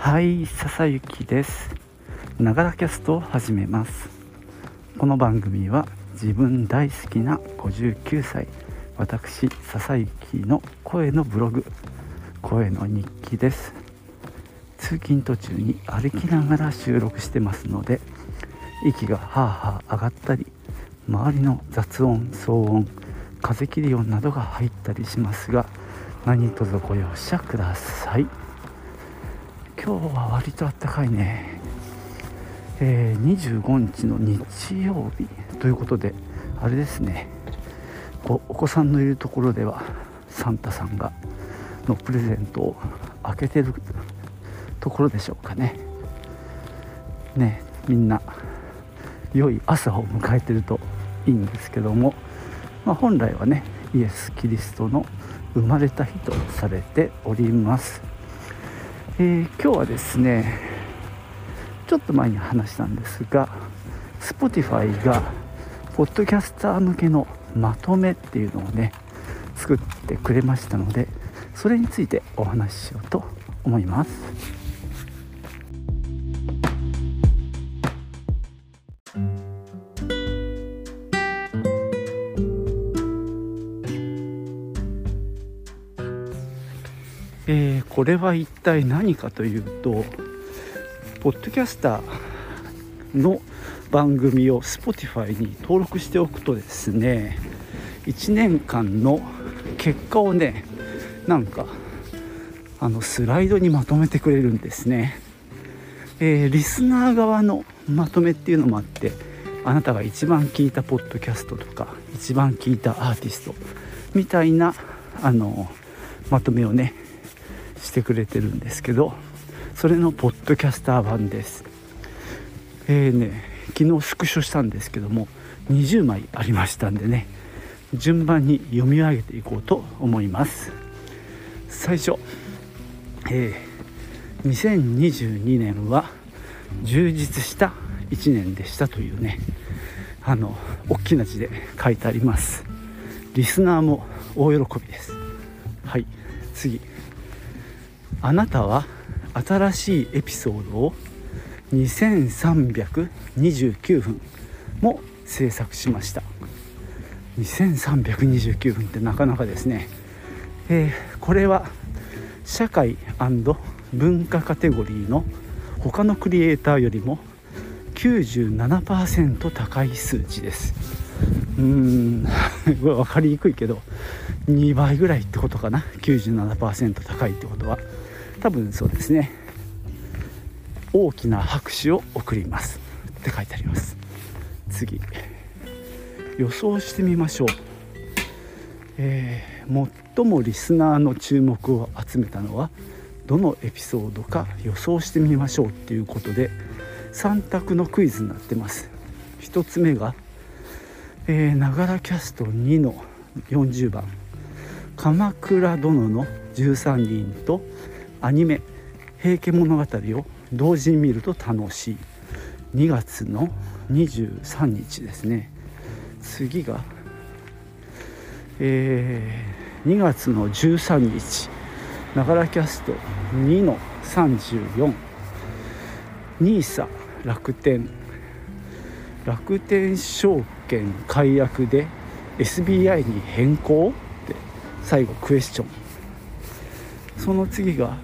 はい笹雪です。ながらキャストを始めます。この番組は自分大好きな59歳私笹雪の声のブログ声の日記です。通勤途中に歩きながら収録してますので息がハーハー上がったり周りの雑音騒音風切り音などが入ったりしますが何卒ご容赦ください。今日は割とあったかいね、えー、25日の日曜日。ということであれですね。お子さんのいるところではサンタさんがのプレゼントを開けてるところでしょうかね。ねみんな良い朝を迎えてるといいんですけども、まあ、本来はねイエス・キリストの生まれた日とされております。えー、今日はですねちょっと前に話したんですが Spotify がポッドキャスター向けのまとめっていうのをね作ってくれましたのでそれについてお話ししようと思います。えー、これは一体何かというとポッドキャスターの番組を Spotify に登録しておくとですね1年間の結果をねなんかあのスライドにまとめてくれるんですね、えー、リスナー側のまとめっていうのもあってあなたが一番聞いたポッドキャストとか一番聞いたアーティストみたいなあのまとめをねしてくれてるんですけどそれのポッドキャスター版です。えーね昨日スクショしたんですけども20枚ありましたんでね順番に読み上げていこうと思います。最初、えー、2022年は充実した1年でしたというねあの大きな字で書いてあります。リスナーも大喜びです。はい次。あなたは新しいエピソードを2329分も制作しました。2329分ってなかなかですね、えー、これは社会文化カテゴリーの他のクリエイターよりも97%高い数値です。うーん 分かりにくいけど2倍ぐらいってことかな？97%高いってことは。多分そうですね。大きな拍手を送ります。って書いてあります。次。予想してみましょう、えー、最もリスナーの注目を集めたのはどのエピソードか予想してみましょうっていうことで3択のクイズになってます。1つ目がながらキャスト2の40番「鎌倉殿の13人」とアニメ「平家物語」を同時に見ると楽しい。2月の23日ですね。次がえー、2月の13日。ながらキャスト2の 34NISA 楽天。楽天証券解約で SBI に変更？って最後クエスチョン。その次が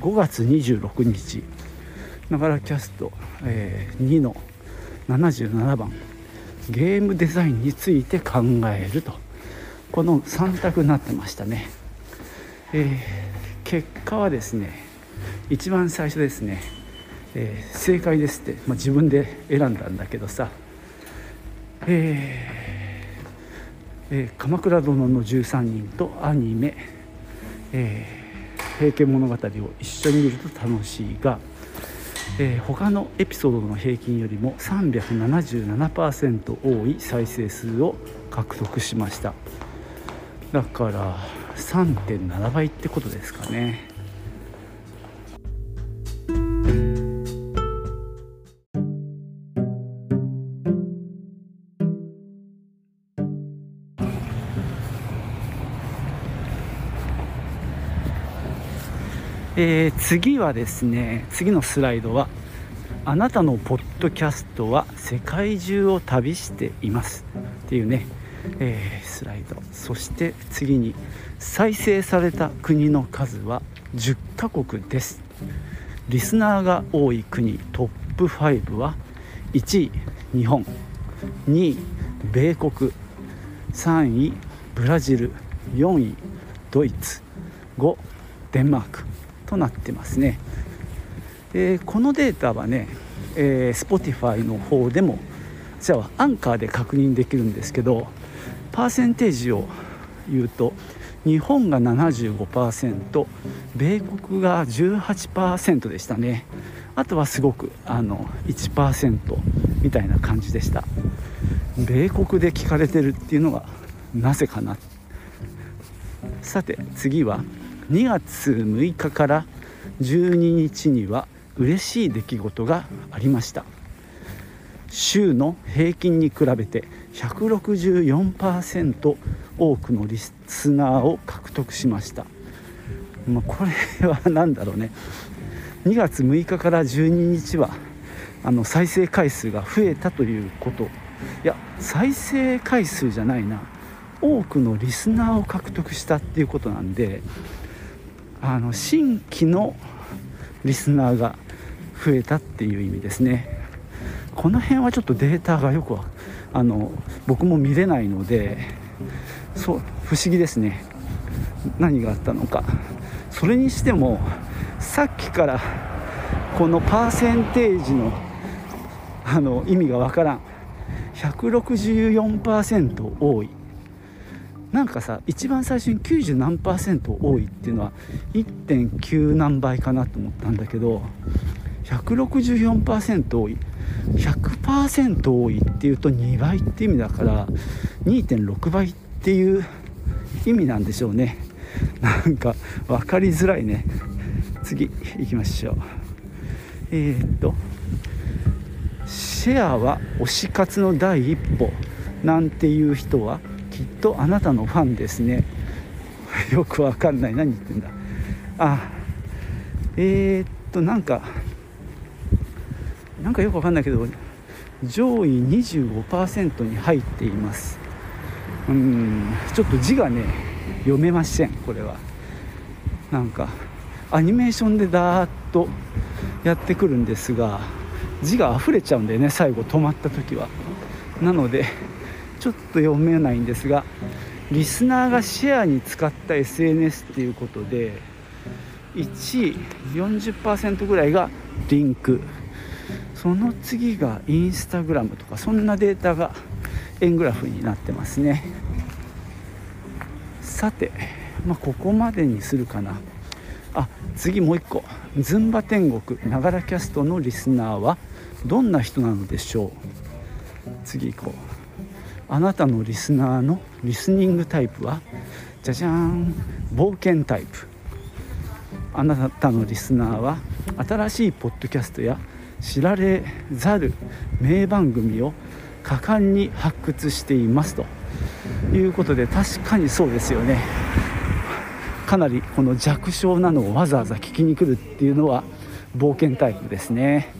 5月26日。ながらキャスト、えー、2の77番。ゲームデザインについて考えると。この3択になってましたね、えー、結果はですね一番最初ですね、えー、正解ですって、まあ、自分で選んだんだけどさ。えーえー、鎌倉殿の13人とアニメ、えー平家物語を一緒に見ると楽しいが、えー、他のエピソードの平均よりも377%多い再生数を獲得しました。だから3.7倍ってことですかね。えー、次はですね次のスライドはあなたのポッドキャストは世界中を旅していますっていうね、えー、スライド。そして次に再生された国の数は10カ国です。リスナーが多い国トップ5は1位日本。2位米国。3位ブラジル。4位ドイツ。5デンマーク。となってますね、えー、このデータはね、えー、Spotify の方でもじゃあアンカーで確認できるんですけどパーセンテージを言うと日本が75%米国が18%でしたね。あとはすごくあの1%みたいな感じでした。米国で聞かれてるっていうのがなぜかな。さて次は2月6日から12日には嬉しい出来事がありました。週の平均に比べて164%多くのリスナーを獲得しました、まあ、これは何だろうね。2月6日から12日はあの再生回数が増えたということ。いや再生回数じゃないな。多くのリスナーを獲得したっていうことなんであの新規のリスナーが増えたっていう意味ですね。この辺はちょっとデータがよくあの僕も見れないのでそう不思議ですね。何があったのか。それにしてもさっきからこのパーセンテージのあの意味がわからん。164%多い。なんかさ一番最初に90何パーセント多いっていうのは1.9何倍かなと思ったんだけど164%多い。100%多いっていうと2倍って意味だから2.6倍っていう意味なんでしょうね。なんか分かりづらいね。次行きましょう。えー、っとシェアは推し活の第一歩なんていう人は？きっとあなたのファンですね。よくわかんない。何言ってんだ。あえー、っとなんかなんかよくわかんないけど上位25%に入っています。うんちょっと字がね読めませんこれは。なんかアニメーションでダーッとやってくるんですが字が溢れちゃうんだよね最後止まった時は。なのでちょっと読めないんですがリスナーがシェアに使った SNS っていうことで1位40%ぐらいがリンク。その次がインスタグラムとかそんなデータが円グラフになってますね。さて、まあ、ここまでにするかな。あ次もう一個。ズンバ天国ながらキャストのリスナーはどんな人なのでしょう。次行こう。あなたのリスナーのリスニングタイプはじゃじゃーん冒険タイプ。あなたのリスナーは新しいポッドキャストや知られざる名番組を果敢に発掘していますと。いうことで確かにそうですよね。かなりこの弱小なのをわざわざ聞きに来るっていうのは冒険タイプですね。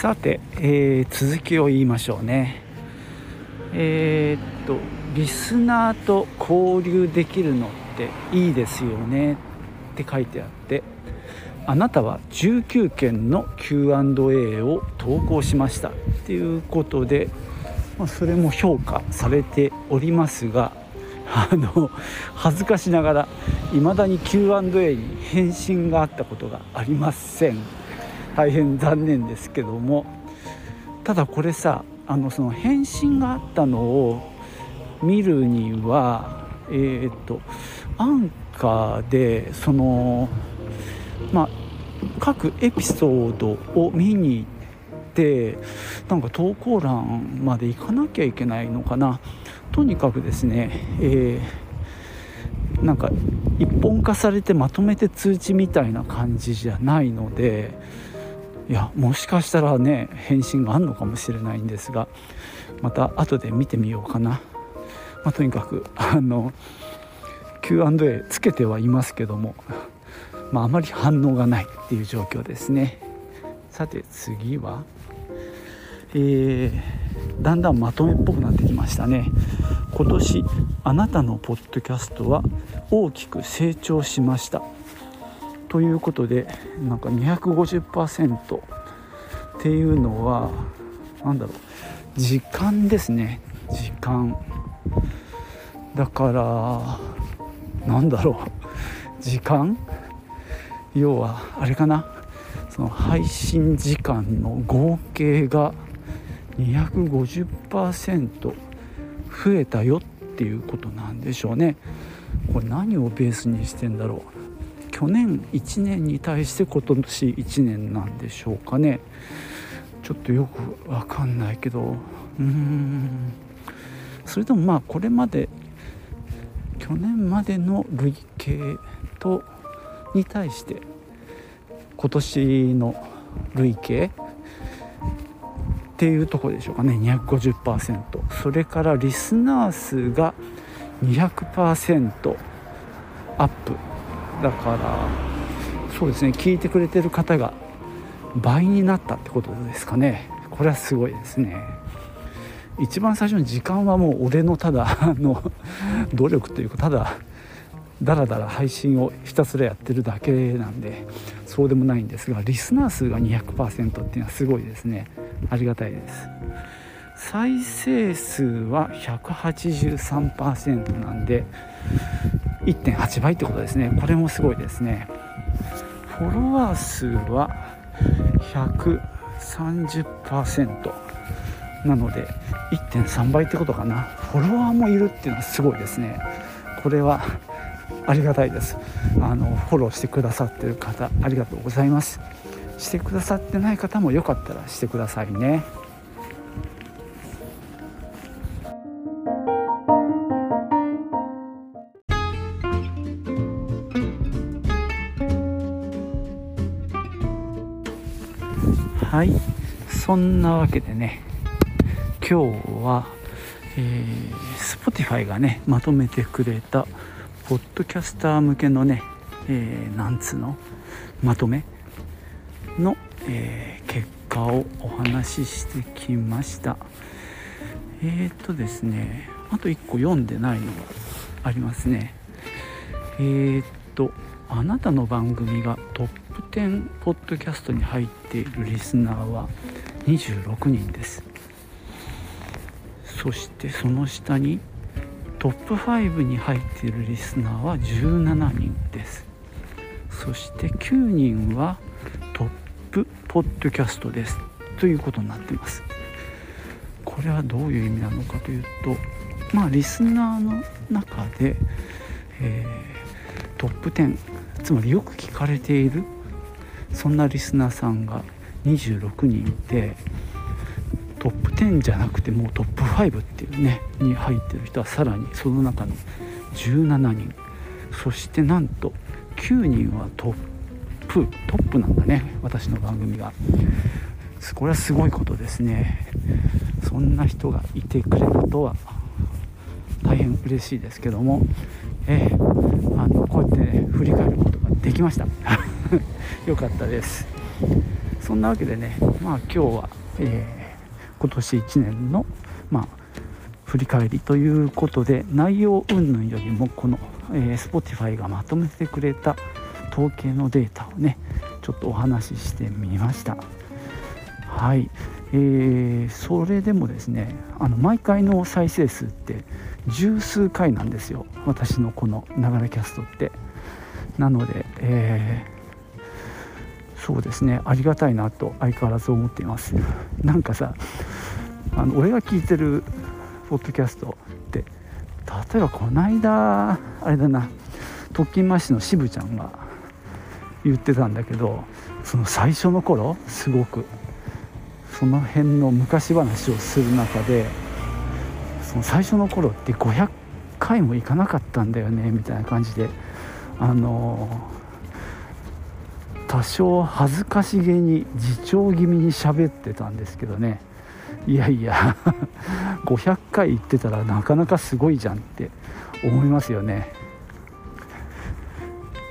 さて、えー、続きを言いましょうね。えー、っとリスナーと交流できるのっていいですよね。って書いてあってあなたは19件の Q&A を投稿しました。っていうことで、まあ、それも評価されておりますがあの恥ずかしながら未だに Q&A に返信があったことがありません。大変残念ですけども。ただこれさあのその返信があったのを見るにはえっ、とアンカーでそのまあ各エピソードを見に行ってなんか投稿欄まで行かなきゃいけないのかな。とにかくですね、えなんか一本化されてまとめて通知みたいな感じじゃないのでいやもしかしたらね返信があるのかもしれないんですがまた後で見てみようかな、まあ、とにかくあの Q&A つけてはいますけども、まあ、あまり反応がないっていう状況ですね。さて次はえー、だんだんまとめっぽくなってきましたね。今年あなたのポッドキャストは大きく成長しました。ということでなんか250%っていうのは何だろう。時間ですね。時間。だからなんだろう。時間？要はあれかな。その配信時間の合計が250%増えたよっていうことなんでしょうね。これ何をベースにしてんだろう。去年1年に対して今年1年なんでしょうかね。ちょっとよくわかんないけど。うーん。それともまあこれまで去年までの累計とに対して今年の累計っていうとこでしょうかね。250%それからリスナー数が200%アップ。だからそうですね聞いてくれてる方が倍になったってことですかね。これはすごいですね。一番最初の時間はもう俺のただ の努力というかただだらだら配信をひたすらやってるだけなんでそうでもないんですがリスナー数が200%っていうのはすごいですね。ありがたいです。再生数は183%なんで1.8倍ってことですね。これもすごいですね。フォロワー数は130%なので1.3倍ってことかな。フォロワーもいるっていうのはすごいですね。これはありがたいです。あのフォローしてくださってる方ありがとうございます。してくださってない方もよかったらしてくださいね。はい。そんなわけでね今日は、えー、Spotify がねまとめてくれたポッドキャスター向けのね、えー、なんつの？まとめ？の、えー、結果をお話ししてきました。えっ、とですねあと1個読んでないのがありますね。えー、っとあなたの番組がトップ10ポッドキャストに入っているリスナーは26人です。そしてその下にトップ5に入っているリスナーは17人です。そして9人はトップポッドキャストです。ということになってます。これはどういう意味なのかというとまあリスナーの中で、えー、トップ10つまりよく聞かれているそんなリスナーさんが26人いてトップ10じゃなくてもうトップ5っていうねに入ってる人はさらにその中の17人。そしてなんと9人はトップトップなんだね私の番組が。これはすごいことですね。そんな人がいてくれたとは大変嬉しいですけども。えー、あのこうやって、ね、振り返ることができました。よかったです。そんなわけでねまあ今日は、えー、今年1年のまあ振り返りということで内容云々よりもこの、えー、Spotify がまとめてくれた統計のデータをねちょっとお話ししてみました。はい、えー、それでもですねあの毎回の再生数って十数回なんですよ。私のこの「ながらキャスト」って。なので、えー、そうですね。ありがたいなと相変わらず思っています。なんかさあの俺が聞いてるポッドキャストって例えばこの間あれだな特勤マッシュの渋ちゃんが言ってたんだけどその最初の頃すごくその辺の昔話をする中でその最初の頃って500回も行かなかったんだよねみたいな感じであの多少恥ずかしげに自重気味に喋ってたんですけどね。いやいや 500回行ってたらなかなかすごいじゃんって思いますよね。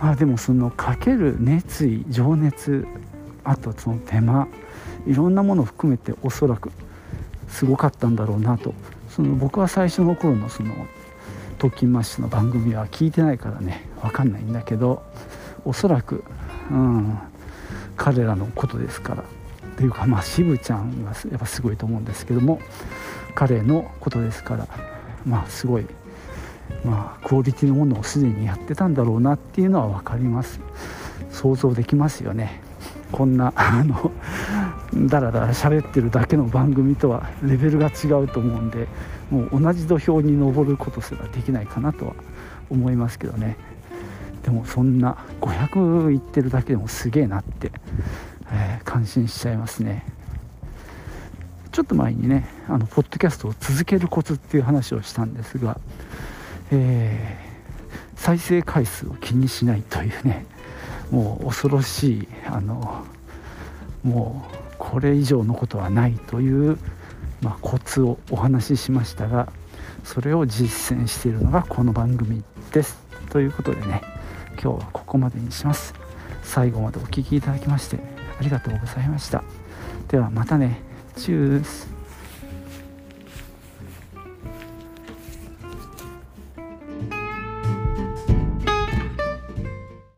まあでもそのかける熱意情熱あとその手間いろんなものを含めておそらくすごかったんだろうなと。その僕は最初の頃のその「トキンマッシュ」の番組は聞いてないからね分かんないんだけどおそらく、うん、彼らのことですから。というかまあ渋ちゃんがやっぱすごいと思うんですけども彼のことですからまあすごいまあクオリティのものをすでにやってたんだろうなっていうのは分かります。想像できますよね。こんな あのだらだら喋ってるだけの番組とはレベルが違うと思うんでもう同じ土俵に登ることすらできないかなとは思いますけどね。でもそんな500いってるだけでもすげえなって、えー、感心しちゃいますね。ちょっと前にねあのポッドキャストを続けるコツっていう話をしたんですが、えー、再生回数を気にしないというねもう恐ろしいあのもうこれ以上のことはないという、まあ、コツをお話ししましたがそれを実践しているのがこの番組です。ということでね今日はここまでにします。最後までお聴きいただきましてありがとうございました。ではまたね。チュース。